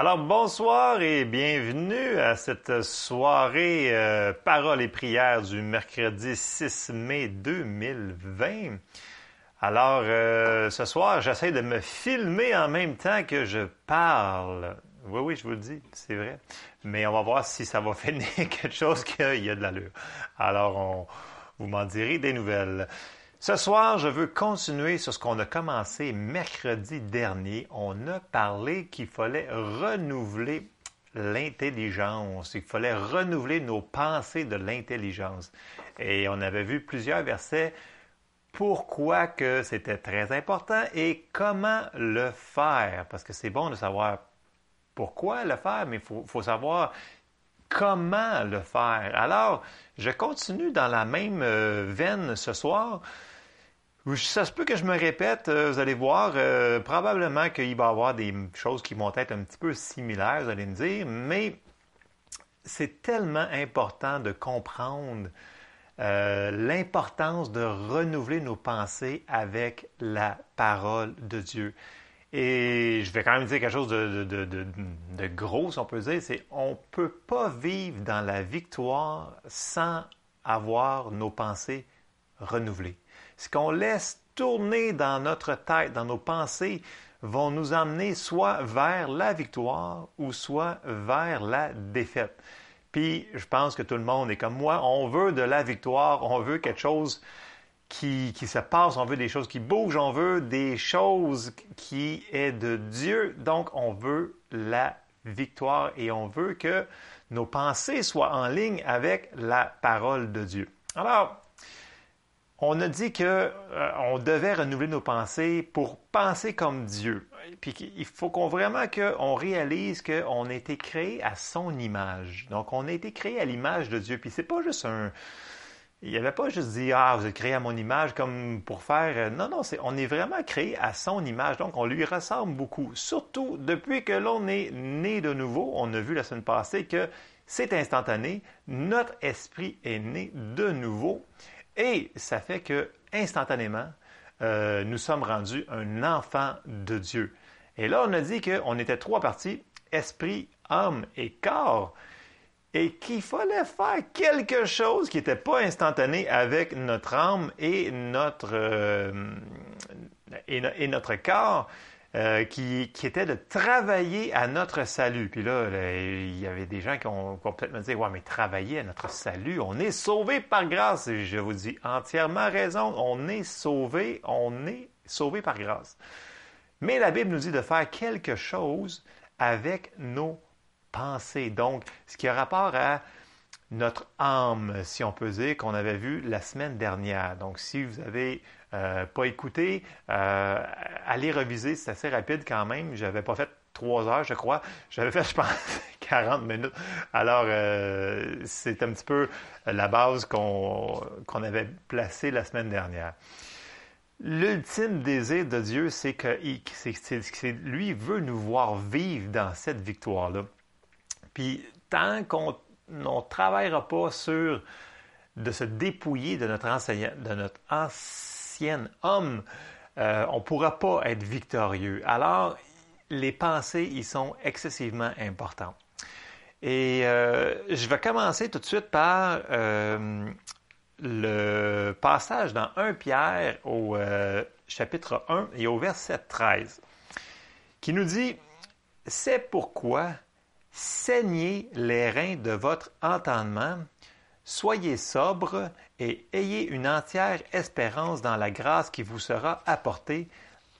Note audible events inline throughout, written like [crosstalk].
Alors bonsoir et bienvenue à cette soirée euh, Paroles et prières du mercredi 6 mai 2020. Alors euh, ce soir, j'essaie de me filmer en même temps que je parle. Oui, oui, je vous le dis, c'est vrai. Mais on va voir si ça va [laughs] finir quelque chose qu'il y a de l'allure. Alors, on, vous m'en direz des nouvelles. Ce soir, je veux continuer sur ce qu'on a commencé mercredi dernier. On a parlé qu'il fallait renouveler l'intelligence, il fallait renouveler nos pensées de l'intelligence. Et on avait vu plusieurs versets pourquoi que c'était très important et comment le faire. Parce que c'est bon de savoir pourquoi le faire, mais il faut, savoir comment le faire. Alors, je continue dans la même euh, veine ce soir. Ça se peut que je me répète, euh, vous allez voir, euh, probablement qu'il va y avoir des choses qui vont être un petit peu similaires, vous allez me dire, mais c'est tellement important de comprendre euh, l'importance de renouveler nos pensées avec la parole de Dieu. Et je vais quand même dire quelque chose de, gros, si on peut dire, c'est on ne peut pas vivre dans la victoire sans avoir nos pensées renouvelées ce qu'on laisse tourner dans notre tête, dans nos pensées, vont nous emmener soit vers la victoire ou soit vers la défaite. Puis, je pense que tout le monde est comme moi, on veut de la victoire, on veut quelque chose qui, qui, se passe, on veut des choses qui bougent, on veut des choses qui est de Dieu. Donc, on veut la victoire et on veut que nos pensées soient en ligne avec la parole de Dieu. Alors, on a dit qu'on euh, devait renouveler nos pensées pour penser comme Dieu. Puis il faut qu'on vraiment qu'on réalise qu'on a été créé à son image. Donc on a été créé à l'image de Dieu. Puis c'est pas juste un il avait pas juste dit ah vous êtes créé à mon image comme pour faire euh, non non c'est on est vraiment créé à son image donc on lui ressemble beaucoup surtout depuis que l'on est né de nouveau on a vu la semaine passée que c'est instantané notre esprit est né de nouveau et ça fait que instantanément, euh, nous sommes rendus un enfant de Dieu. Et là, on a dit qu'on était trois parties, esprit, âme et corps, et qu'il fallait faire quelque chose qui n'était pas instantané avec notre âme et notre, euh, et notre corps. Euh, qui, était de travailler à notre salut. Puis là, il y avait des gens qui ont complètement dit Ouais, mais travailler à notre salut, on est sauvé par grâce. Et je vous dis entièrement raison, on est sauvé, on est sauvé par grâce. Mais la Bible nous dit de faire quelque chose avec nos pensées. Donc, ce qui a rapport à notre âme, si on peut dire, qu'on avait vu la semaine dernière. Donc, si vous avez euh, pas écouté, euh, allez reviser, c'est assez rapide quand même. J'avais pas fait trois heures, je crois. J'avais fait, je pense, [laughs] 40 minutes. Alors, euh, c'est un petit peu la base qu'on avait placée la semaine dernière. L'ultime désir de Dieu, c'est que lui veut nous voir vivre dans cette victoire-là. Puis, tant qu'on ne travaillera pas sur de se dépouiller de notre, enseignant, de notre homme, euh, on ne pourra pas être victorieux. Alors, les pensées, ils sont excessivement importants. Et euh, je vais commencer tout de suite par euh, le passage dans 1 Pierre au chapitre 1 et au verset 13, qui nous dit, C'est pourquoi saignez les reins de votre entendement, soyez sobre et ayez une entière espérance dans la grâce qui vous sera apportée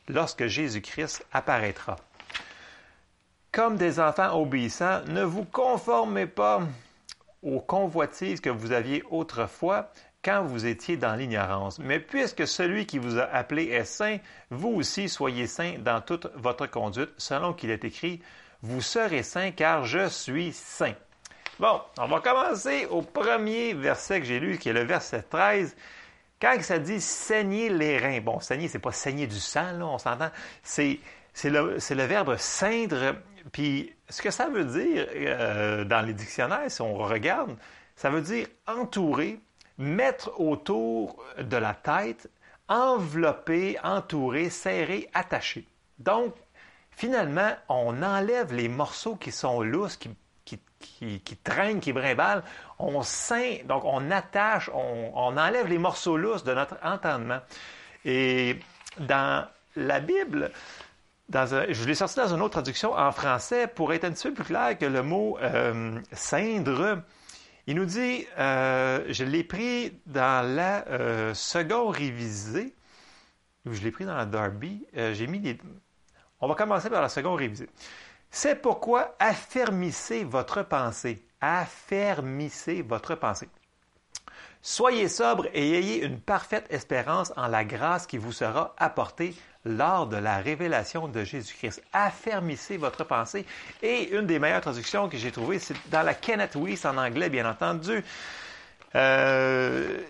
lorsque Jésus-Christ apparaîtra. Comme des enfants obéissants, ne vous conformez pas aux convoitises que vous aviez autrefois quand vous étiez dans l'ignorance. Mais puisque celui qui vous a appelé est saint, vous aussi soyez saints dans toute votre conduite, selon qu'il est écrit, vous serez saints car je suis saint. Bon, on va commencer au premier verset que j'ai lu, qui est le verset 13. Quand ça dit saigner les reins, bon, saigner, c'est pas saigner du sang, là, on s'entend. C'est, le verbe ceindre. Puis, ce que ça veut dire euh, dans les dictionnaires, si on regarde, ça veut dire entourer, mettre autour de la tête, envelopper, entourer, serrer, attacher. Donc, finalement, on enlève les morceaux qui sont lousses, qui, qui, traînent, qui brimballent. On ceint, donc on attache, on, enlève les morceaux lousses de notre entendement. Et dans la Bible, je l'ai sorti dans une autre traduction en français pour être un petit peu plus clair que le mot euh, cindre. Il nous dit, euh, je l'ai pris dans la euh, seconde révisée, je l'ai pris dans la Darby, j'ai mis des... On va commencer par la seconde révisée. C'est pourquoi affermissez votre pensée. Affermissez votre pensée. Soyez sobre et ayez une parfaite espérance en la grâce qui vous sera apportée lors de la révélation de Jésus-Christ. Affermissez votre pensée. Et une des meilleures traductions que j'ai trouvées, c'est dans la Kenneth Weiss en anglais, bien entendu. Euh,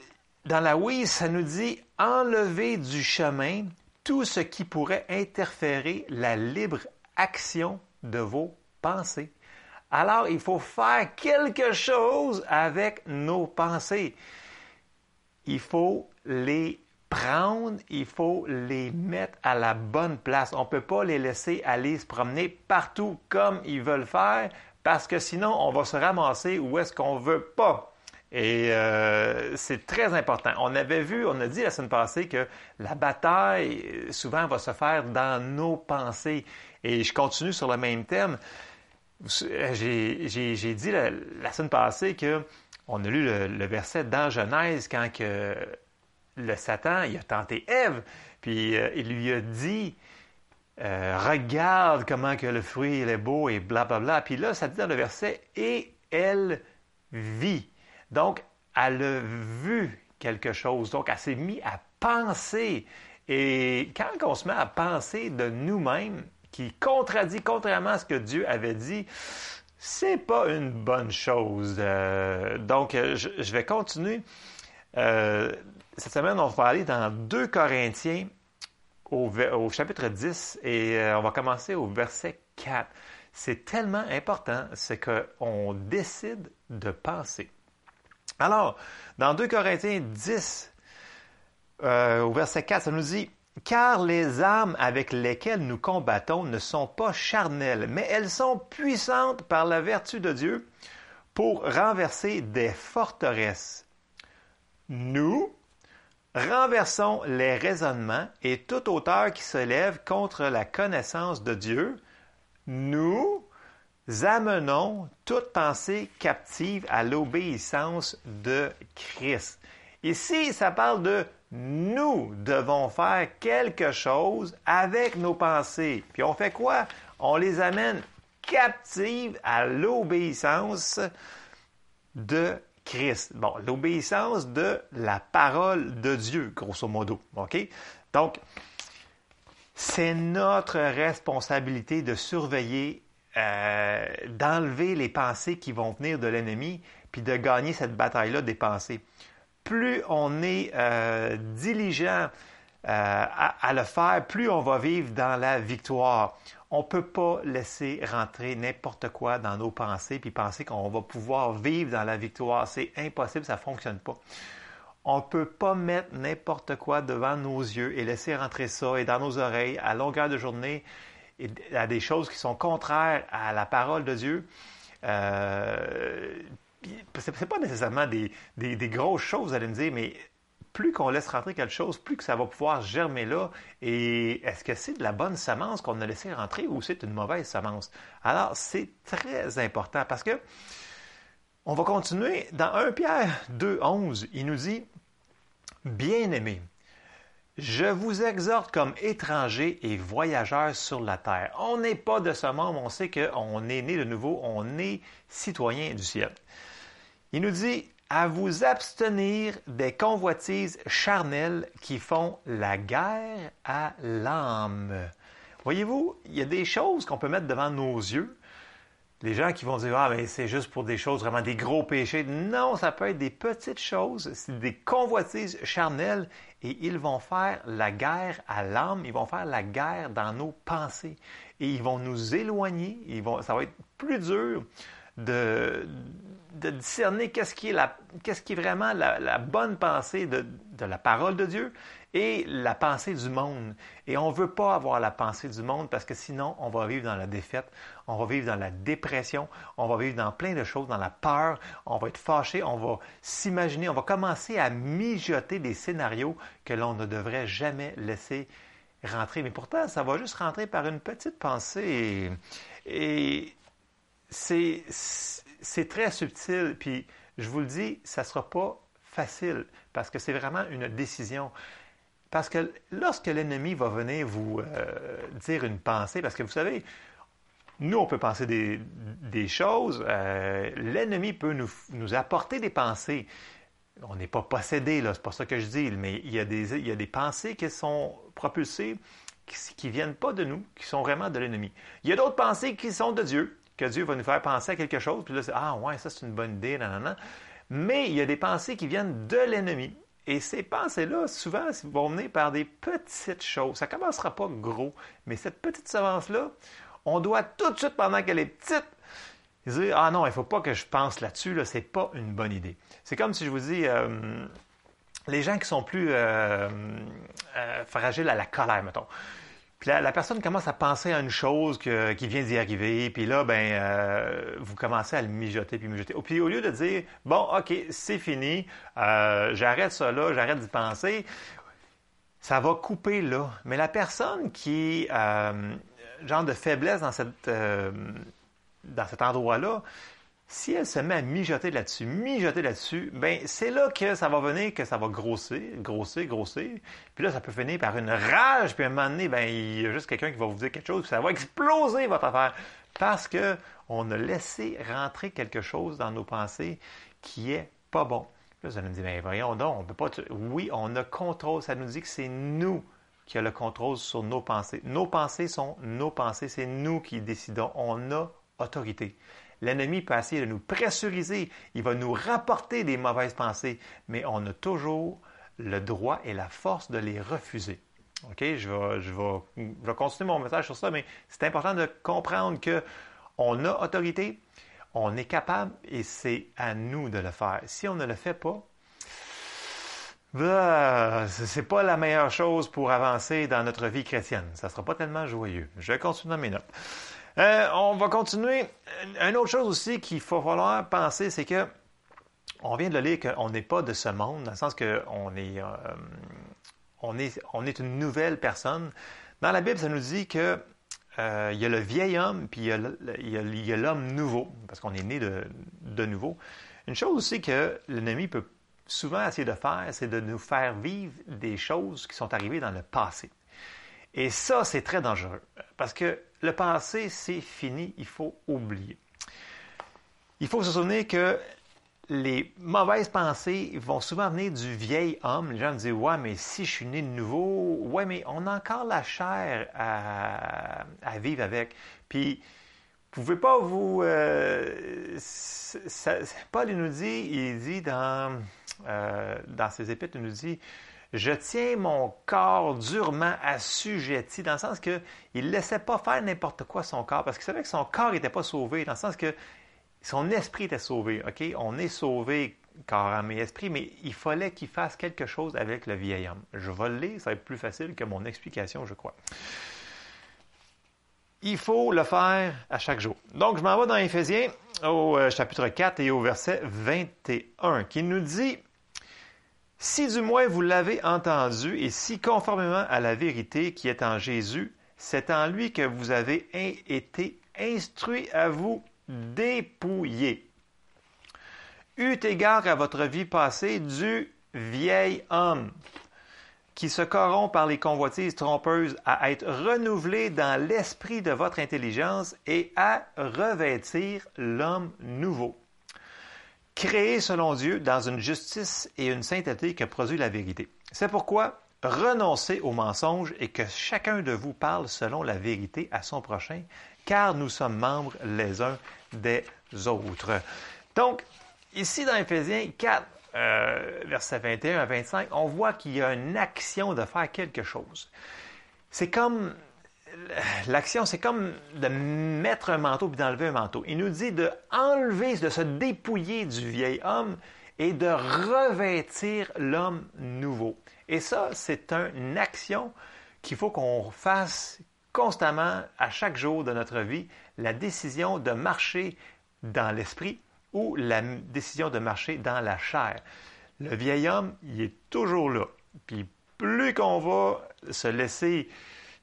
dans la Weiss, ça nous dit enlevez du chemin tout ce qui pourrait interférer la libre action de vos pensées. Alors, il faut faire quelque chose avec nos pensées. Il faut les prendre, il faut les mettre à la bonne place. On ne peut pas les laisser aller se promener partout comme ils veulent faire parce que sinon, on va se ramasser où est-ce qu'on ne veut pas. Et euh, c'est très important. On avait vu, on a dit la semaine passée que la bataille, souvent, va se faire dans nos pensées. Et je continue sur le même thème. J'ai dit la, semaine passée que on a lu le, verset dans Genèse quand que le Satan, il a tenté Ève, puis euh, il lui a dit euh, Regarde comment que le fruit est beau et blablabla. Bla, bla. Puis là, ça dit dans le verset Et elle vit. Donc, elle a vu quelque chose. Donc, elle s'est mise à penser. Et quand on se met à penser de nous-mêmes, qui contradit contrairement à ce que Dieu avait dit, c'est pas une bonne chose. Euh, donc, je, vais continuer cette semaine, on va aller dans 2 Corinthiens au, chapitre 10 et euh, on va commencer au verset 4. C'est tellement important, c'est qu'on décide de penser. Alors, dans 2 Corinthiens 10, euh, au verset 4, ça nous dit Car les armes avec lesquelles nous combattons ne sont pas charnelles, mais elles sont puissantes par la vertu de Dieu pour renverser des forteresses. Nous, Renversons les raisonnements et toute hauteur qui se lève contre la connaissance de Dieu. Nous amenons toute pensée captive à l'obéissance de Christ. Ici, ça parle de nous devons faire quelque chose avec nos pensées. Puis on fait quoi? On les amène captives à l'obéissance de Christ. Bon, l'obéissance de la parole de Dieu, grosso modo. OK? Donc, c'est notre responsabilité de surveiller, euh, d'enlever les pensées qui vont venir de l'ennemi, puis de gagner cette bataille-là des pensées. Plus on est euh, diligent euh, à, le faire, plus on va vivre dans la victoire. On ne peut pas laisser rentrer n'importe quoi dans nos pensées puis penser qu'on va pouvoir vivre dans la victoire. C'est impossible, ça ne fonctionne pas. On ne peut pas mettre n'importe quoi devant nos yeux et laisser rentrer ça et dans nos oreilles à longueur de journée et à des choses qui sont contraires à la parole de Dieu. Euh, ce n'est pas nécessairement des, grosses choses, vous allez me dire, mais plus qu'on laisse rentrer quelque chose, plus que ça va pouvoir germer là. Et est-ce que c'est de la bonne semence qu'on a laissé rentrer ou c'est une mauvaise semence? Alors, c'est très important parce que on va continuer dans 1 Pierre 2, 11. Il nous dit, Bien-aimés, je vous exhorte comme étrangers et voyageurs sur la terre. On n'est pas de ce monde, on sait qu'on est né de nouveau, on est citoyen du ciel. Il nous dit, à vous abstenir des convoitises charnelles qui font la guerre à l'âme. Voyez-vous, il y a des choses qu'on peut mettre devant nos yeux. Les gens qui vont dire Ah, mais c'est juste pour des choses, vraiment des gros péchés. Non, ça peut être des petites choses, c'est des convoitises charnelles et ils vont faire la guerre à l'âme, ils vont faire la guerre dans nos pensées et ils vont nous éloigner, ils vont, ça va être plus dur de, de discerner qu'est-ce qui, qu'est-ce qui est vraiment la, la bonne pensée de, de, la parole de Dieu et la pensée du monde. Et on ne veut pas avoir la pensée du monde parce que sinon, on va vivre dans la défaite, on va vivre dans la dépression, on va vivre dans plein de choses, dans la peur, on va être fâché, on va s'imaginer, on va commencer à mijoter des scénarios que l'on ne devrait jamais laisser rentrer. Mais pourtant, ça va juste rentrer par une petite pensée. Et, et c'est très subtil, puis je vous le dis, ça ne sera pas facile parce que c'est vraiment une décision. Parce que lorsque l'ennemi va venir vous euh, dire une pensée, parce que vous savez, nous, on peut penser des, des choses, euh, l'ennemi peut nous, nous, apporter des pensées. On n'est pas possédé, là, c'est pas ça que je dis, mais il y a des, il y a des pensées qui sont propulsées, qui ne viennent pas de nous, qui sont vraiment de l'ennemi. Il y a d'autres pensées qui sont de Dieu, que Dieu va nous faire penser à quelque chose, puis là, c'est Ah, ouais, ça, c'est une bonne idée, nanana. Mais il y a des pensées qui viennent de l'ennemi. Et ces pensées-là, souvent, vont venir par des petites choses. Ça ne commencera pas gros, mais cette petite semence-là, on doit tout de suite, pendant qu'elle est petite, dire Ah non, il ne faut pas que je pense là-dessus, là, ce n'est pas une bonne idée. C'est comme si je vous dis euh, les gens qui sont plus euh, euh, fragiles à la colère, mettons. Puis la, personne commence à penser à une chose qui vient d'y arriver, puis là, ben, euh, vous commencez à le mijoter, puis mijoter. Puis au lieu de dire, bon, OK, c'est fini, euh, j'arrête ça là, j'arrête d'y penser, ça va couper là. Mais la personne qui, euh, genre de faiblesse dans, cette, dans cet endroit-là, si elle se met à mijoter là-dessus, mijoter là-dessus, ben c'est là que ça va venir, que ça va grossir, grossir, grossir. Puis là, ça peut finir par une rage, puis à un moment donné, ben il y a juste quelqu'un qui va vous dire quelque chose, puis ça va exploser votre affaire. Parce que on a laissé rentrer quelque chose dans nos pensées qui est pas bon. Là, ça nous dit, mais voyons donc, on peut pas. Oui, on a contrôle. Ça nous dit que c'est nous qui a le contrôle sur nos pensées. Nos pensées sont nos pensées, c'est nous qui décidons. On a autorité. L'ennemi peut essayer de nous pressuriser, il va nous rapporter des mauvaises pensées, mais on a toujours le droit et la force de les refuser. OK, je vais, continuer mon message sur ça, mais c'est important de comprendre que on a autorité, on est capable et c'est à nous de le faire. Si on ne le fait pas, bah, ce n'est pas la meilleure chose pour avancer dans notre vie chrétienne. Ça ne sera pas tellement joyeux. Je continue dans mes notes. Euh, on va continuer. Une autre chose aussi qu'il faut falloir penser, c'est que on vient de le lire qu'on n'est pas de ce monde, dans le sens qu'on est, euh, on est, on est une nouvelle personne. Dans la Bible, ça nous dit que euh, y a le vieil homme, puis il y a l'homme nouveau, parce qu'on est né de, de, nouveau. Une chose aussi que l'ennemi peut souvent essayer de faire, c'est de nous faire vivre des choses qui sont arrivées dans le passé. Et ça, c'est très dangereux, parce que le passé, c'est fini, il faut oublier. Il faut se souvenir que les mauvaises pensées vont souvent venir du vieil homme. Les gens disent Ouais, mais si je suis né de nouveau, ouais, mais on a encore la chair à, vivre avec. Puis, vous pouvez pas vous. Euh, Paul, il nous dit, il dit dans, euh, dans ses épîtres, il nous dit je tiens mon corps durement assujetti, dans le sens qu'il ne laissait pas faire n'importe quoi son corps, parce qu'il savait que son corps n'était pas sauvé, dans le sens que son esprit était sauvé. OK? On est sauvé corps, âme et esprit, mais il fallait qu'il fasse quelque chose avec le vieil homme. Je vais le lire, ça va être plus facile que mon explication, je crois. Il faut le faire à chaque jour. Donc, je m'en vais dans Éphésiens au euh, chapitre 4 et au verset 21, qui nous dit si du moins vous l'avez entendu, et si conformément à la vérité qui est en Jésus, c'est en lui que vous avez été instruit à vous dépouiller. Eut égard à votre vie passée du vieil homme qui se corrompt par les convoitises trompeuses à être renouvelé dans l'esprit de votre intelligence et à revêtir l'homme nouveau créé selon Dieu dans une justice et une sainteté que produit la vérité. C'est pourquoi renoncez au mensonge et que chacun de vous parle selon la vérité à son prochain, car nous sommes membres les uns des autres. Donc, ici dans Éphésiens 4, euh, versets 21 à 25, on voit qu'il y a une action de faire quelque chose. C'est comme l'action, c'est comme de mettre un manteau puis d'enlever un manteau. Il nous dit de enlever, de se dépouiller du vieil homme et de revêtir l'homme nouveau. Et ça, c'est une action qu'il faut qu'on fasse constamment à chaque jour de notre vie, la décision de marcher dans l'esprit ou la décision de marcher dans la chair. Le vieil homme, il est toujours là. Puis plus qu'on va se laisser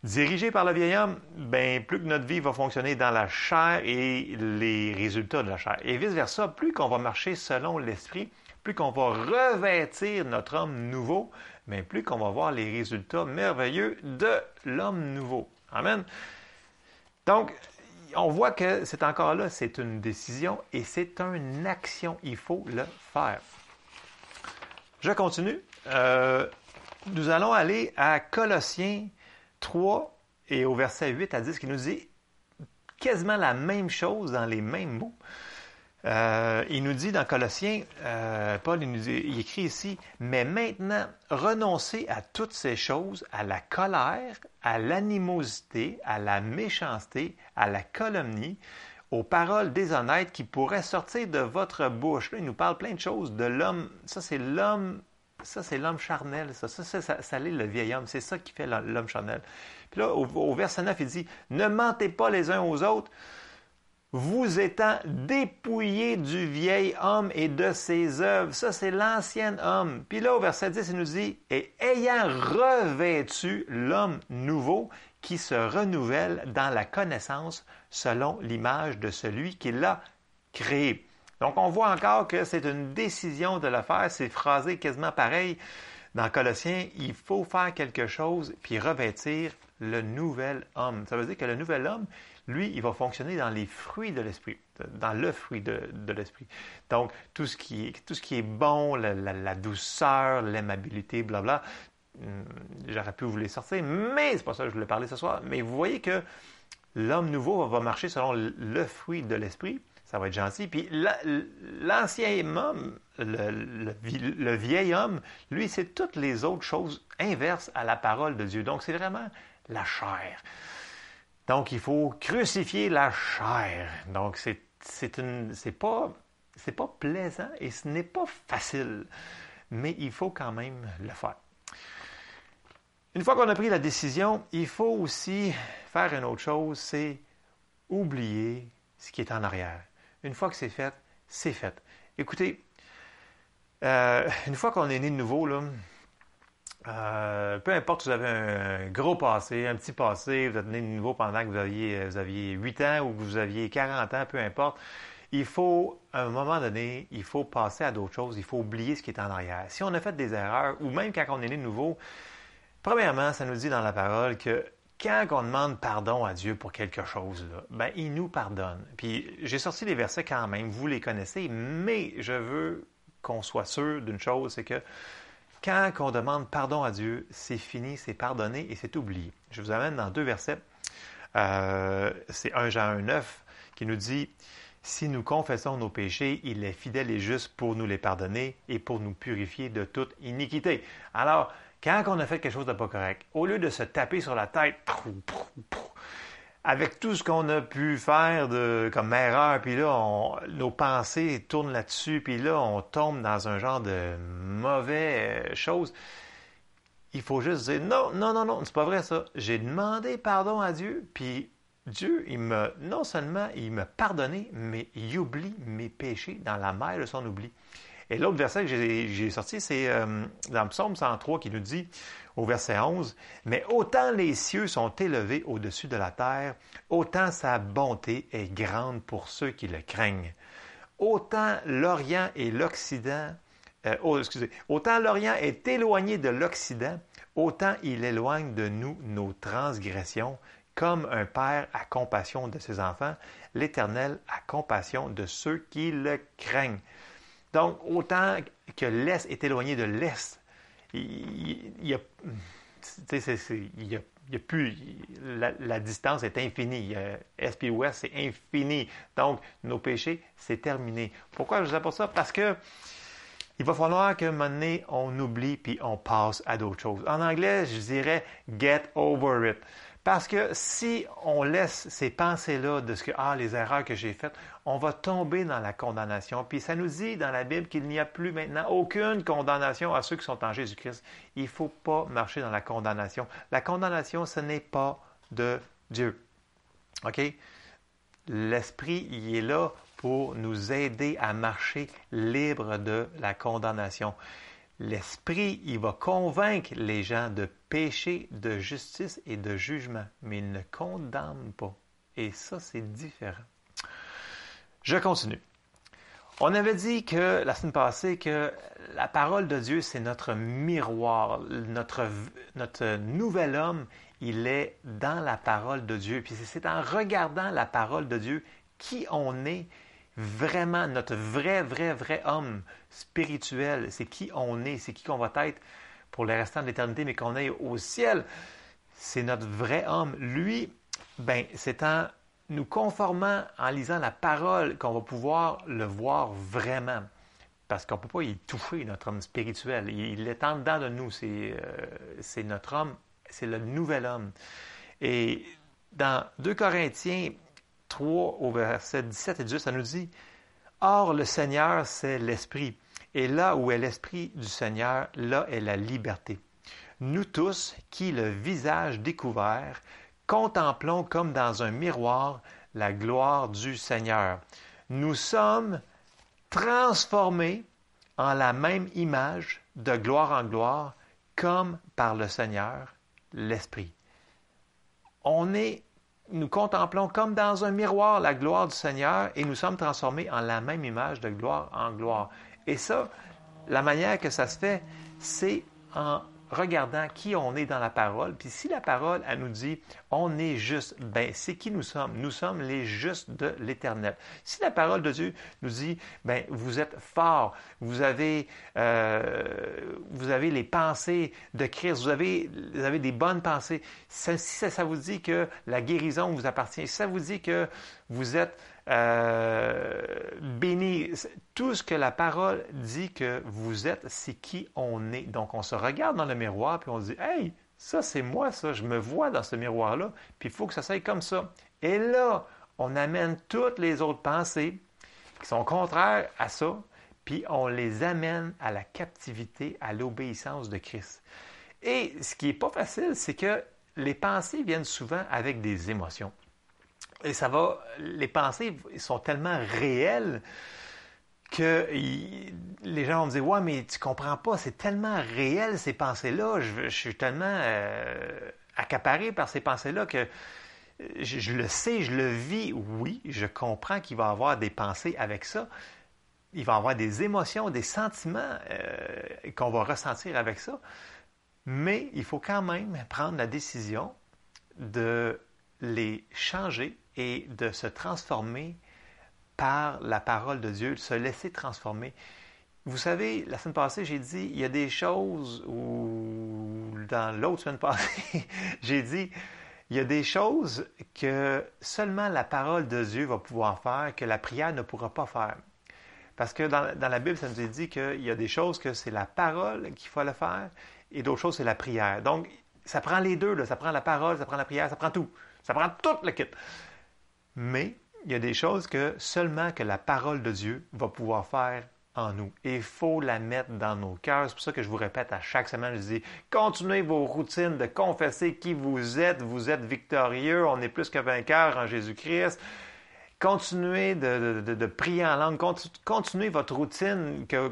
diriger par le vieil homme, ben plus que notre vie va fonctionner dans la chair et les résultats de la chair. Et vice-versa, plus qu'on va marcher selon l'esprit, plus qu'on va revêtir notre homme nouveau, mais plus qu'on va voir les résultats merveilleux de l'homme nouveau. Amen. Donc, on voit que c'est encore là, c'est une décision et c'est une action. Il faut le faire. Je continue. Euh, nous allons aller à Colossiens 3 et au verset 8 à 10 qui nous dit quasiment la même chose dans les mêmes mots. Euh, il nous dit dans Colossiens, euh, Paul nous il écrit ici, mais maintenant, renoncez à toutes ces choses, à la colère, à l'animosité, à la méchanceté, à la calomnie, aux paroles déshonnêtes qui pourraient sortir de votre bouche. Là, il nous parle plein de choses de l'homme. Ça, c'est l'homme. Ça, c'est l'homme charnel. Ça, ça, ça, ça, ça le vieil homme. C'est ça qui fait l'homme charnel. Puis là, au, au verset 9, il dit Ne mentez pas les uns aux autres vous étant dépouillés du vieil homme et de ses œuvres. Ça, c'est l'ancien homme. Puis là, au verset 10, il nous dit, et ayant revêtu l'homme nouveau qui se renouvelle dans la connaissance selon l'image de celui qui l'a créé. Donc, on voit encore que c'est une décision de le faire. C'est phrasé quasiment pareil dans Colossiens. Il faut faire quelque chose puis revêtir le nouvel homme. Ça veut dire que le nouvel homme, lui, il va fonctionner dans les fruits de l'esprit, dans le fruit de, l'esprit. Donc, tout ce qui est, tout ce qui est bon, la, douceur, l'aimabilité, blabla, hum, j'aurais pu vous les sortir, mais c'est pas ça que je voulais parler ce soir. Mais vous voyez que l'homme nouveau va marcher selon le fruit de l'esprit. Ça va être gentil. Puis l'ancien homme, le, vieil homme, lui, c'est toutes les autres choses inverses à la parole de Dieu. Donc, c'est vraiment la chair. Donc, il faut crucifier la chair. Donc, c'est, c'est, pas, c'est pas plaisant et ce n'est pas facile, mais il faut quand même le faire. Une fois qu'on a pris la décision, il faut aussi faire une autre chose, c'est oublier ce qui est en arrière. Une fois que c'est fait, c'est fait. Écoutez, euh, [laughs] une fois qu'on est né de nouveau, là, euh, peu importe si vous avez un gros passé, un petit passé, vous êtes né de nouveau pendant que vous aviez, vous aviez 8 ans ou que vous aviez 40 ans, peu importe, il faut, à un moment donné, il faut passer à d'autres choses, il faut oublier ce qui est en arrière. Si on a fait des erreurs, ou même quand on est né de nouveau, premièrement, ça nous dit dans la parole que quand on demande pardon à Dieu pour quelque chose, ben, il nous pardonne. Puis j'ai sorti les versets quand même, vous les connaissez, mais je veux qu'on soit sûr d'une chose, c'est que quand on demande pardon à Dieu, c'est fini, c'est pardonné et c'est oublié. Je vous amène dans deux versets. Euh, c'est 1 Jean 1, 9 qui nous dit Si nous confessons nos péchés, il est fidèle et juste pour nous les pardonner et pour nous purifier de toute iniquité. Alors, quand on a fait quelque chose de pas correct, au lieu de se taper sur la tête, avec tout ce qu'on a pu faire de, comme erreur, puis là, nos pensées tournent là-dessus, puis là, on tombe dans un genre de mauvais euh, chose. Il faut juste dire non, non, non, non, c'est pas vrai ça. J'ai demandé pardon à Dieu, puis Dieu, il me, non seulement il m'a pardonné, mais il oublie mes péchés dans la mer de son oubli. Et l'autre verset que j'ai sorti, c'est euh, dans Psaume 103 qui nous dit au verset 11, Mais autant les cieux sont élevés au-dessus de la terre, autant sa bonté est grande pour ceux qui le craignent. Autant l'Orient et l'Occident, euh, oh, autant l'Orient est éloigné de l'Occident, autant il éloigne de nous nos transgressions. Comme un père a compassion de ses enfants, l'Éternel a compassion de ceux qui le craignent. Donc, autant que l'Est est éloigné de l'Est, il y a, plus, la, distance est infinie. Est et Ouest, c'est infini. Donc, nos péchés, c'est terminé. Pourquoi je vous apporte ça? Parce que il va falloir qu'à un moment donné, on oublie puis on passe à d'autres choses. En anglais, je dirais get over it. Parce que si on laisse ces pensées-là de ce que, ah, les erreurs que j'ai faites, on va tomber dans la condamnation. Puis ça nous dit dans la Bible qu'il n'y a plus maintenant aucune condamnation à ceux qui sont en Jésus-Christ. Il ne faut pas marcher dans la condamnation. La condamnation, ce n'est pas de Dieu. OK? L'Esprit, il est là pour nous aider à marcher libre de la condamnation. L'Esprit, il va convaincre les gens de péché, de justice et de jugement, mais il ne condamne pas. Et ça, c'est différent. Je continue. On avait dit que la semaine passée que la parole de Dieu, c'est notre miroir. Notre, nouvel homme, il est dans la parole de Dieu. Puis c'est en regardant la parole de Dieu qui on est vraiment, notre vrai, vrai, vrai homme spirituel. C'est qui on est, c'est qui qu'on va être pour le restant de l'éternité, mais qu'on est au ciel. C'est notre vrai homme. Lui, ben, c'est en nous conformant, en lisant la parole, qu'on va pouvoir le voir vraiment. Parce qu'on ne peut pas y toucher, notre homme spirituel. Il est en dedans de nous. C'est, euh, notre homme, c'est le nouvel homme. Et dans 2 Corinthiens 3, au verset 17 et 18, ça nous dit Or, le Seigneur, c'est l'Esprit. Et là où est l'Esprit du Seigneur, là est la liberté. Nous tous, qui, le visage découvert, contemplons comme dans un miroir la gloire du Seigneur. Nous sommes transformés en la même image de gloire en gloire, comme par le Seigneur, l'Esprit. On est, nous contemplons comme dans un miroir la gloire du Seigneur et nous sommes transformés en la même image de gloire en gloire. Et ça, la manière que ça se fait, c'est en regardant qui on est dans la parole. Puis si la parole, elle nous dit, on est juste, ben c'est qui nous sommes. Nous sommes les justes de l'Éternel. Si la parole de Dieu nous dit, ben vous êtes fort, vous avez, euh, vous avez les pensées de Christ, vous avez, vous avez des bonnes pensées. si ça, ça vous dit que la guérison vous appartient, si ça vous dit que vous êtes euh, béni. Tout ce que la parole dit que vous êtes, c'est qui on est. Donc, on se regarde dans le miroir, puis on se dit, hey, ça, c'est moi, ça, je me vois dans ce miroir-là, puis il faut que ça soit comme ça. Et là, on amène toutes les autres pensées qui sont contraires à ça, puis on les amène à la captivité, à l'obéissance de Christ. Et ce qui n'est pas facile, c'est que les pensées viennent souvent avec des émotions. Et ça va, les pensées sont tellement réelles que les gens vont me dire Ouais, mais tu comprends pas, c'est tellement réel ces pensées-là, je, suis tellement euh, accaparé par ces pensées-là que je, le sais, je le vis. Oui, je comprends qu'il va y avoir des pensées avec ça. Il va y avoir des émotions, des sentiments euh, qu'on va ressentir avec ça. Mais il faut quand même prendre la décision de les changer et de se transformer par la parole de Dieu, de se laisser transformer. Vous savez, la semaine passée, j'ai dit, il y a des choses où, dans l'autre semaine passée, [laughs] j'ai dit, il y a des choses que seulement la parole de Dieu va pouvoir faire, que la prière ne pourra pas faire. Parce que dans, dans la Bible, ça nous est dit qu'il y a des choses que c'est la parole qu'il faut le faire et d'autres choses, c'est la prière. Donc, ça prend les deux, là. ça prend la parole, ça prend la prière, ça prend tout. Ça prend tout le kit. Mais il y a des choses que seulement que la parole de Dieu va pouvoir faire en nous. Et il faut la mettre dans nos cœurs. C'est pour ça que je vous répète à chaque semaine, je dis, continuez vos routines de confesser qui vous êtes. Vous êtes victorieux. On est plus que vainqueur en Jésus-Christ. Continuez de, prier en langue. Continuez votre routine que,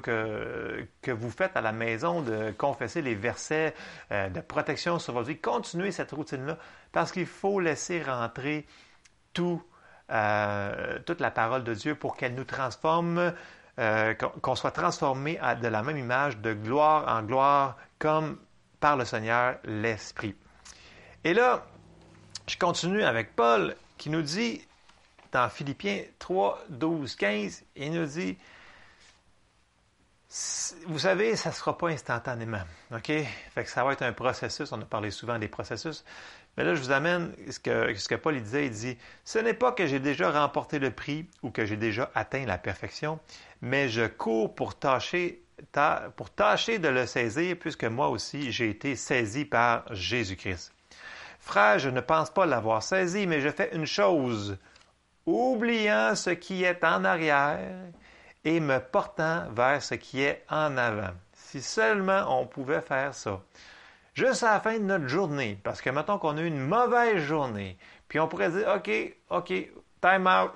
que, vous faites à la maison, de confesser les versets euh, de protection sur votre vie. Continuez cette routine-là parce qu'il faut laisser rentrer tout euh, toute la parole de Dieu pour qu'elle nous transforme, euh, qu'on soit transformé de la même image, de gloire en gloire, comme par le Seigneur l'Esprit. Et là, je continue avec Paul qui nous dit dans Philippiens 3, 12, 15, il nous dit, vous savez, ça ne sera pas instantanément. OK? Ça va être un processus. On a parlé souvent des processus. Mais là, je vous amène ce que, Paul disait. Il dit Ce n'est pas que j'ai déjà remporté le prix ou que j'ai déjà atteint la perfection, mais je cours pour tâcher, pour tâcher de le saisir, puisque moi aussi, j'ai été saisi par Jésus-Christ. Frère, je ne pense pas l'avoir saisi, mais je fais une chose, oubliant ce qui est en arrière et me portant vers ce qui est en avant. Si seulement on pouvait faire ça. Juste à la fin de notre journée, parce que mettons qu'on a eu une mauvaise journée, puis on pourrait dire, OK, OK, time out.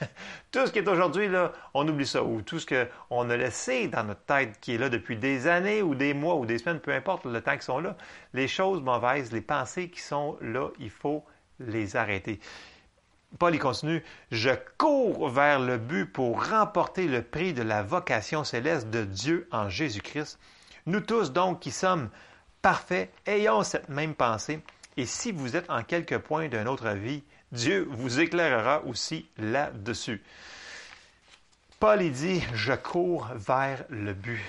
[laughs] tout ce qui est aujourd'hui, là, on oublie ça. Ou tout ce qu'on a laissé dans notre tête, qui est là depuis des années ou des mois ou des semaines, peu importe le temps qu'ils sont là, les choses mauvaises, les pensées qui sont là, il faut les arrêter. Paul y continue, je cours vers le but pour remporter le prix de la vocation céleste de Dieu en Jésus-Christ. Nous tous donc qui sommes parfaits, ayons cette même pensée. Et si vous êtes en quelque point d'une autre vie, Dieu vous éclairera aussi là-dessus. Paul dit, je cours vers le but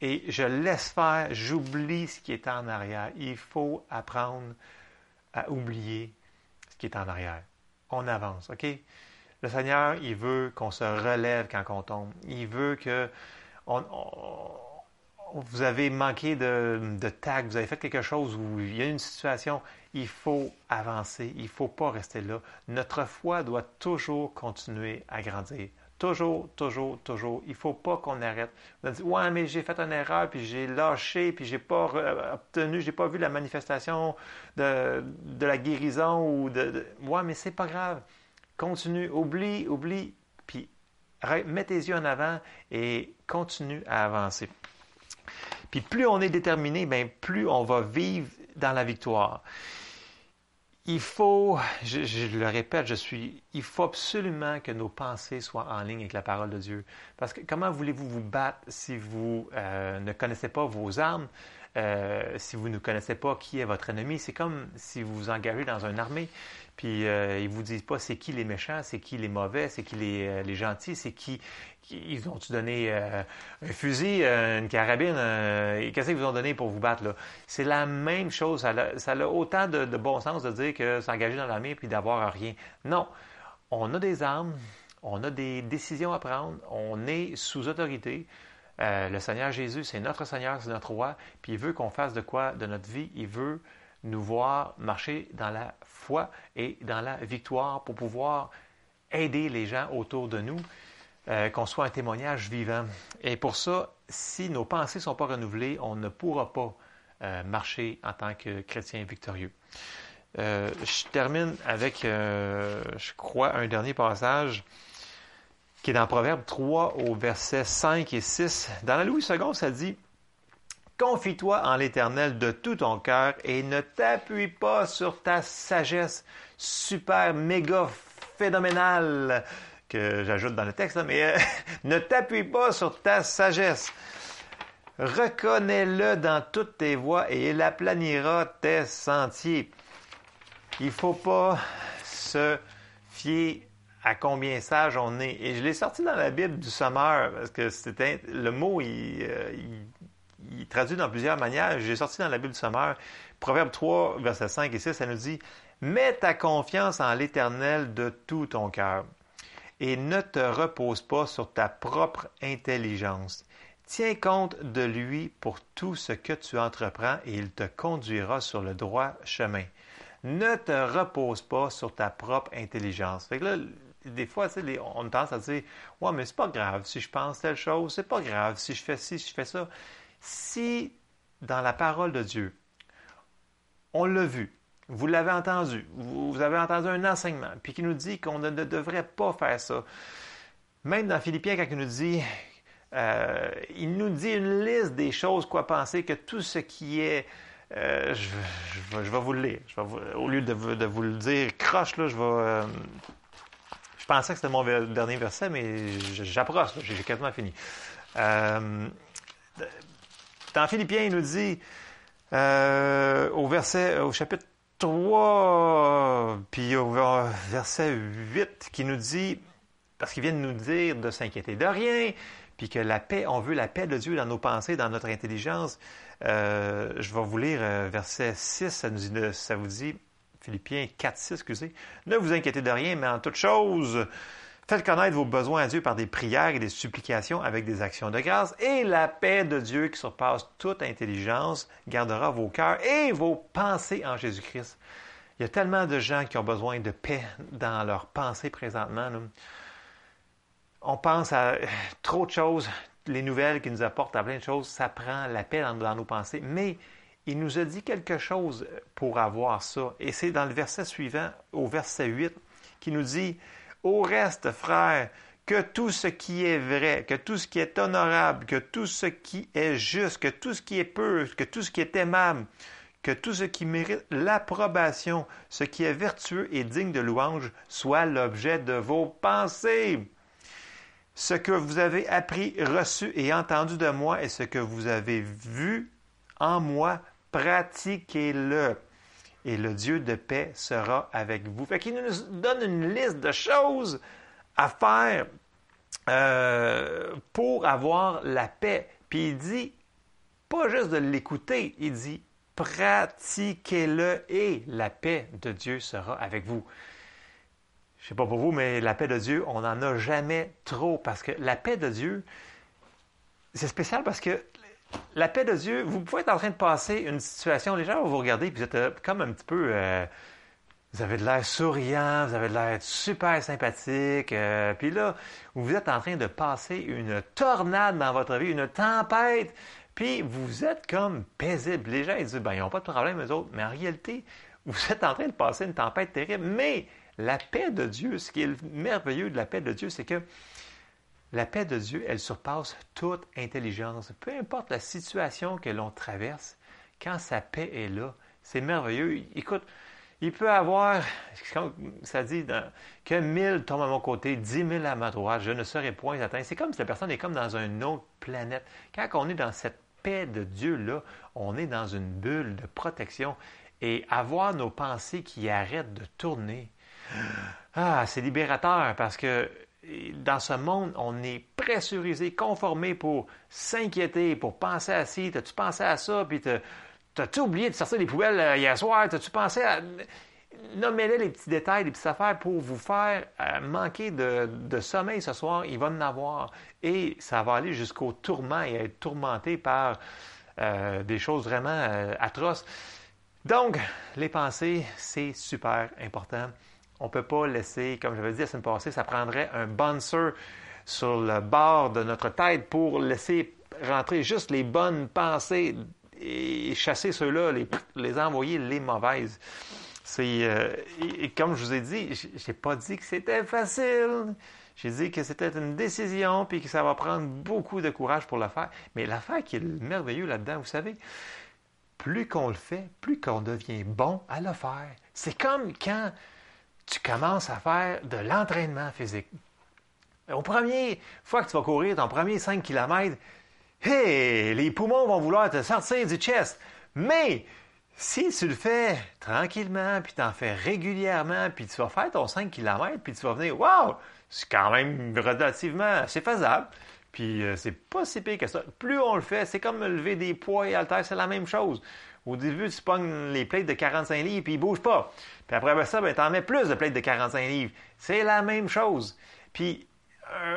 et je laisse faire, j'oublie ce qui est en arrière. Il faut apprendre à oublier ce qui est en arrière on avance, OK? Le Seigneur, il veut qu'on se relève quand on tombe. Il veut que vous avez manqué de, de tact, vous avez fait quelque chose où il y a une situation, il faut avancer, il ne faut pas rester là. Notre foi doit toujours continuer à grandir. Toujours, toujours, toujours. Il ne faut pas qu'on arrête. On dit, ouais, mais j'ai fait une erreur, puis j'ai lâché, puis j'ai pas obtenu, j'ai pas vu la manifestation de, la guérison ou de, de... Ouais, mais c'est pas grave. Continue, oublie, oublie, puis mets tes yeux en avant et continue à avancer. Puis plus on est déterminé, bien, plus on va vivre dans la victoire il faut, je, le répète, je suis, il faut absolument que nos pensées soient en ligne avec la parole de Dieu. Parce que comment voulez-vous vous battre si vous euh, ne connaissez pas vos armes, euh, si vous ne connaissez pas qui est votre ennemi? C'est comme si vous vous engagez dans une armée, puis euh, ils vous disent pas c'est qui les méchants, c'est qui les mauvais, c'est qui les, les gentils, c'est qui ils ont-tu donné euh, un fusil, euh, une carabine? Euh, qu'est-ce qu'ils vous ont donné pour vous battre? C'est la même chose. Ça a, autant de, bon sens de dire que s'engager dans l'armée puis d'avoir rien. Non. On a des armes, on a des décisions à prendre, on est sous autorité. le Seigneur Jésus, c'est notre Seigneur, c'est notre roi, puis il veut qu'on fasse de quoi de notre vie? Il veut nous voir marcher dans la foi et dans la victoire pour pouvoir aider les gens autour de nous. Euh, qu'on soit un témoignage vivant. Et pour ça, si nos pensées ne sont pas renouvelées, on ne pourra pas euh, marcher en tant que chrétien victorieux. Euh, je termine avec, je crois, un dernier passage qui est dans Proverbe 3 au verset 5 et 6. Dans la Louis II, ça dit Confie-toi en l'Éternel de tout ton cœur et ne t'appuie pas sur ta sagesse super, méga, phénoménale j'ajoute dans le texte, mais euh, [laughs] ne t'appuie pas sur ta sagesse. Reconnais-le dans toutes tes voies et il aplanira tes sentiers. Il ne faut pas se fier à combien sage on est. Et je l'ai sorti dans la Bible du Sommeur, parce que c'était le mot, euh, il, il, traduit dans plusieurs manières. J'ai sorti dans la Bible du Sommeur. Proverbe 3, versets 5 et 6, ça nous dit Mets ta confiance en l'Éternel de tout ton cœur et ne te repose pas sur ta propre intelligence. Tiens compte de lui pour tout ce que tu entreprends et il te conduira sur le droit chemin. Ne te repose pas sur ta propre intelligence. Fait que là, des fois, on tendance à dire Ouais, mais c'est pas grave si je pense telle chose, c'est pas grave si je fais ci, si je fais ça. Si dans la parole de Dieu, on l'a vu, vous l'avez entendu. Vous avez entendu un enseignement, puis qui nous dit qu'on ne devrait pas faire ça. Même dans Philippiens, quand il nous dit, euh, il nous dit une liste des choses quoi penser, que tout ce qui est euh, je, vais vous le lire. au lieu de, vous le dire croche, là, je vais. Euh, je pensais que c'était mon dernier verset, mais j'approche. J'ai quasiment fini. dans Philippiens, il nous dit au verset, au chapitre 3, puis au verset 8, qui nous dit, parce qu'il vient de nous dire de s'inquiéter de rien, puis que la paix, on veut la paix de Dieu dans nos pensées, dans notre intelligence. Euh, je vais vous lire euh, verset 6, ça, nous ça vous dit, Philippiens 4, 6, excusez, ne vous inquiétez de rien, mais en toute chose, Faites connaître vos besoins à Dieu par des prières et des supplications avec des actions de grâce, et la paix de Dieu qui surpasse toute intelligence gardera vos cœurs et vos pensées en Jésus-Christ. Il y a tellement de gens qui ont besoin de paix dans leur pensée présentement. On pense à trop de choses, les nouvelles qui nous apportent à plein de choses, ça prend la paix dans, nos pensées. Mais il nous a dit quelque chose pour avoir ça. Et c'est dans le verset suivant, au verset 8, qui nous dit, Au reste, frères, que tout ce qui est vrai, que tout ce qui est honorable, que tout ce qui est juste, que tout ce qui est pur, que tout ce qui est aimable, que tout ce qui mérite l'approbation, ce qui est vertueux et digne de louange, soit l'objet de vos pensées. Ce que vous avez appris, reçu et entendu de moi et ce que vous avez vu en moi, pratiquez-le. Et le Dieu de paix sera avec vous. Fait qu'il nous donne une liste de choses à faire euh, pour avoir la paix. Puis il dit, pas juste de l'écouter, il dit, pratiquez-le et la paix de Dieu sera avec vous. Je ne sais pas pour vous, mais la paix de Dieu, on n'en a jamais trop parce que la paix de Dieu, c'est spécial parce que la paix de Dieu, vous pouvez être en train de passer une situation, les gens vont vous regarder, puis vous êtes euh, comme un petit peu, euh, vous avez de l'air souriant, vous avez de l'air super sympathique, euh, puis là, vous êtes en train de passer une tornade dans votre vie, une tempête, puis vous êtes comme paisible. Les gens ils disent, ben, ils n'ont pas de problème, eux autres, mais en réalité, vous êtes en train de passer une tempête terrible, mais la paix de Dieu, ce qui est merveilleux de la paix de Dieu, c'est que la paix de Dieu, elle surpasse toute intelligence. Peu importe la situation que l'on traverse, quand sa paix est là, c'est merveilleux. Écoute, il peut avoir, ça dit, que mille tombent à mon côté, dix mille à ma droite, je ne serai point atteint. C'est comme si la personne est comme dans une autre planète. Quand on est dans cette paix de Dieu-là, on est dans une bulle de protection. Et avoir nos pensées qui arrêtent de tourner, ah, c'est libérateur parce que dans ce monde, on est pressurisé, conformé pour s'inquiéter, pour penser à ci, t'as-tu pensé à ça, puis t'as-tu oublié de sortir les poubelles euh, hier soir, t'as-tu pensé à... Nommez-les les petits détails, les petites affaires pour vous faire euh, manquer de, sommeil ce soir, il va en avoir. Et ça va aller jusqu'au tourment et être tourmenté par euh, des choses vraiment atroces. Donc, les pensées, c'est super important. On ne peut pas laisser, comme je l'avais dit la semaine passée, ça prendrait un bouncer sur le bord de notre tête pour laisser rentrer juste les bonnes pensées et chasser ceux-là, les, les envoyer les mauvaises. C'est, euh, et, comme je vous ai dit, je n'ai pas dit que c'était facile. J'ai dit que c'était une décision puis que ça va prendre beaucoup de courage pour le faire. Mais l'affaire qui est merveilleux là-dedans, vous savez, plus qu'on le fait, plus qu'on devient bon à le faire. C'est comme quand tu commences à faire de l'entraînement physique. Au premier fois que tu vas courir ton premier 5 km, hey, les poumons vont vouloir te sortir du chest. Mais si tu le fais tranquillement, puis tu en fais régulièrement, puis tu vas faire ton 5 km, puis tu vas venir, wow, c'est quand même relativement assez faisable. Puis euh, c'est pas si pire que ça. Plus on le fait, c'est comme lever des poids et haltères, c'est la même chose. Au début, tu pognes les plates de 45 livres, puis ils bougent pas. Puis après ça, ben, tu en mets plus de plates de 45 livres. C'est la même chose. Puis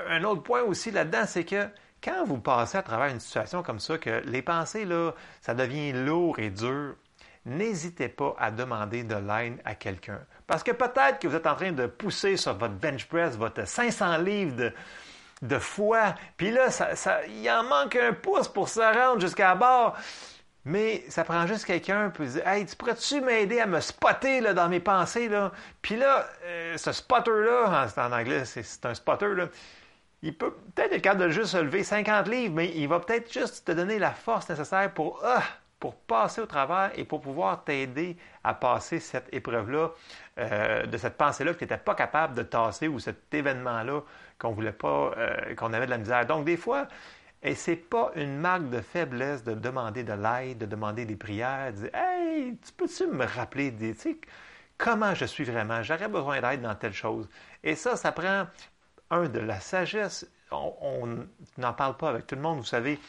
un, autre point aussi là-dedans, c'est que quand vous passez à travers une situation comme ça, que les pensées, là, ça devient lourd et dur, n'hésitez pas à demander de l'aide à quelqu'un. Parce que peut-être que vous êtes en train de pousser sur votre bench press, votre 500 livres de, de foi, puis là, ça, ça, il en manque un pouce pour se rendre jusqu'à bord. Mais ça prend juste quelqu'un pour dire Hey, tu pourrais-tu m'aider à me spotter là, dans mes pensées? Là? Puis là, euh, ce spotter-là, en anglais, c'est un spotter, là, il peut peut-être être capable de juste lever 50 livres, mais il va peut-être juste te donner la force nécessaire pour, ah, pour passer au travers et pour pouvoir t'aider à passer cette épreuve-là, euh, de cette pensée-là que tu n'étais pas capable de tasser ou cet événement-là qu'on voulait pas, euh, qu'on avait de la misère. Donc, des fois, et c'est pas une marque de faiblesse de demander de l'aide, de demander des prières, de dire Hey, tu peux-tu me rappeler des, comment je suis vraiment? J'aurais besoin d'aide dans telle chose. Et ça, ça prend, un, de la sagesse. On n'en parle pas avec tout le monde, vous savez.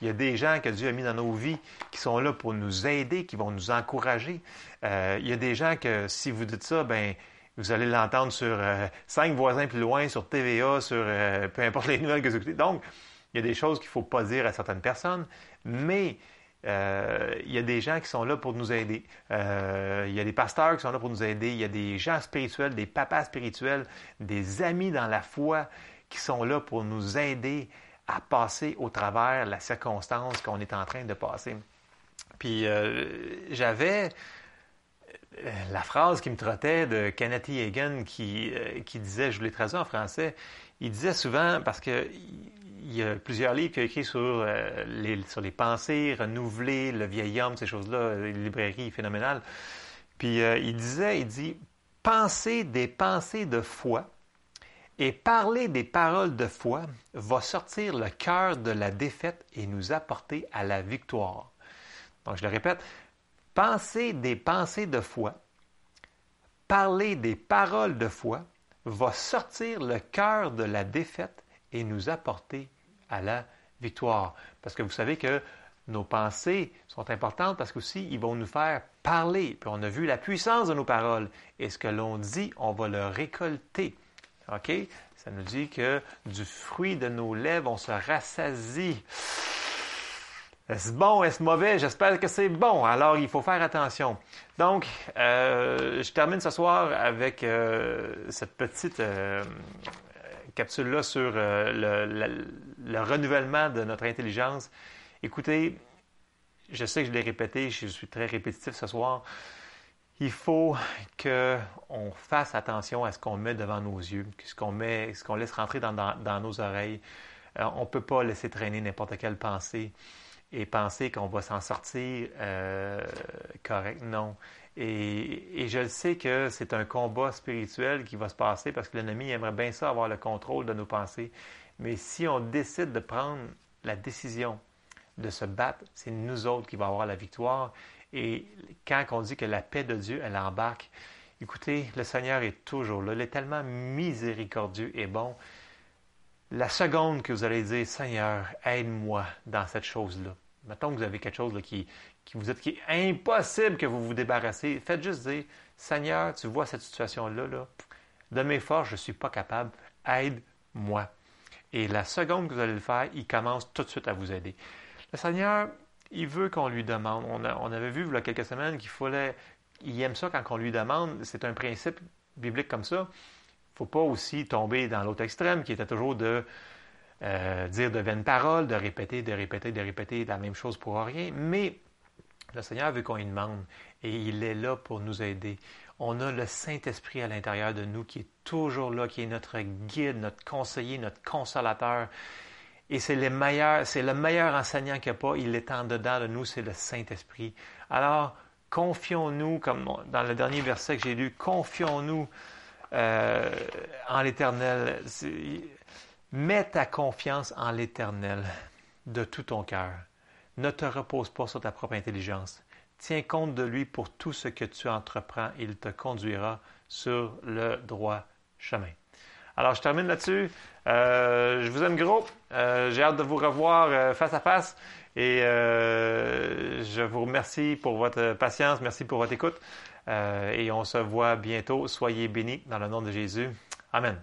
Il y a des gens que Dieu a mis dans nos vies qui sont là pour nous aider, qui vont nous encourager. Euh, il y a des gens que si vous dites ça, ben vous allez l'entendre sur euh, cinq voisins plus loin, sur TVA, sur euh, peu importe les nouvelles que vous écoutez. Donc, il y a des choses qu'il ne faut pas dire à certaines personnes, mais euh, il y a des gens qui sont là pour nous aider. Euh, il y a des pasteurs qui sont là pour nous aider. Il y a des gens spirituels, des papas spirituels, des amis dans la foi qui sont là pour nous aider à passer au travers la circonstance qu'on est en train de passer. Puis euh, j'avais la phrase qui me trottait de Kenneth Hagan qui, qui disait, je l'ai traduit en français, il disait souvent, parce que il y a plusieurs livres qu'il a écrits sur, euh, les, sur les pensées, renouveler, le vieil homme, ces choses-là, les librairies phénoménales. Puis euh, il disait, il dit, penser des pensées de foi et parler des paroles de foi va sortir le cœur de la défaite et nous apporter à la victoire. Donc je le répète, penser des pensées de foi, parler des paroles de foi va sortir le cœur de la défaite et nous apporter à la victoire. Parce que vous savez que nos pensées sont importantes parce qu'aussi, ils vont nous faire parler. Puis on a vu la puissance de nos paroles. Et ce que l'on dit, on va le récolter. OK? Ça nous dit que du fruit de nos lèvres, on se rassasie. Est-ce bon, est-ce mauvais? J'espère que c'est bon. Alors, il faut faire attention. Donc, euh, je termine ce soir avec euh, cette petite euh, capsule-là sur le, le, renouvellement de notre intelligence. Écoutez, je sais que je l'ai répété, je suis très répétitif ce soir. Il faut qu'on fasse attention à ce qu'on met devant nos yeux, ce qu'on met, ce qu'on laisse rentrer dans, nos oreilles. on ne peut pas laisser traîner n'importe quelle pensée et penser qu'on va s'en sortir euh, correct. Non. Et, je le sais que c'est un combat spirituel qui va se passer parce que l'ennemi aimerait bien ça avoir le contrôle de nos pensées. Mais si on décide de prendre la décision de se battre, c'est nous autres qui va avoir la victoire. Et quand on dit que la paix de Dieu, elle embarque, écoutez, le Seigneur est toujours là. Il est tellement miséricordieux et bon la seconde que vous allez dire, Seigneur, aide-moi dans cette chose-là. Mettons que vous avez quelque chose qui, vous est, qui est impossible que vous vous débarrassez. Faites juste dire, Seigneur, tu vois cette situation-là, là, de mes forces, je ne suis pas capable. Aide-moi. Et la seconde que vous allez le faire, il commence tout de suite à vous aider. Le Seigneur, il veut qu'on lui demande. On, on avait vu il y a quelques semaines qu'il fallait. Il aime ça quand on lui demande. C'est un principe biblique comme ça faut pas aussi tomber dans l'autre extrême qui était toujours de euh, dire de vaines paroles, de répéter, de répéter, de répéter la même chose pour rien. Mais le Seigneur veut qu'on y demande et il est là pour nous aider. On a le Saint-Esprit à l'intérieur de nous qui est toujours là, qui est notre guide, notre conseiller, notre consolateur. Et c'est le meilleur, c'est le meilleur enseignant qu'il n'y a pas. Il est en dedans de nous, c'est le Saint-Esprit. Alors, confions-nous, comme dans le dernier verset que j'ai lu, confions-nous euh, en l'Éternel. Mets ta confiance en l'Éternel de tout ton cœur. Ne te repose pas sur ta propre intelligence. Tiens compte de lui pour tout ce que tu entreprends. Il te conduira sur le droit chemin. Alors, je termine là-dessus. Euh, je vous aime gros. Euh, j'ai hâte de vous revoir face à face. Et je vous remercie pour votre patience. Merci pour votre écoute. Euh, et on se voit bientôt. Soyez bénis dans le nom de Jésus. Amen.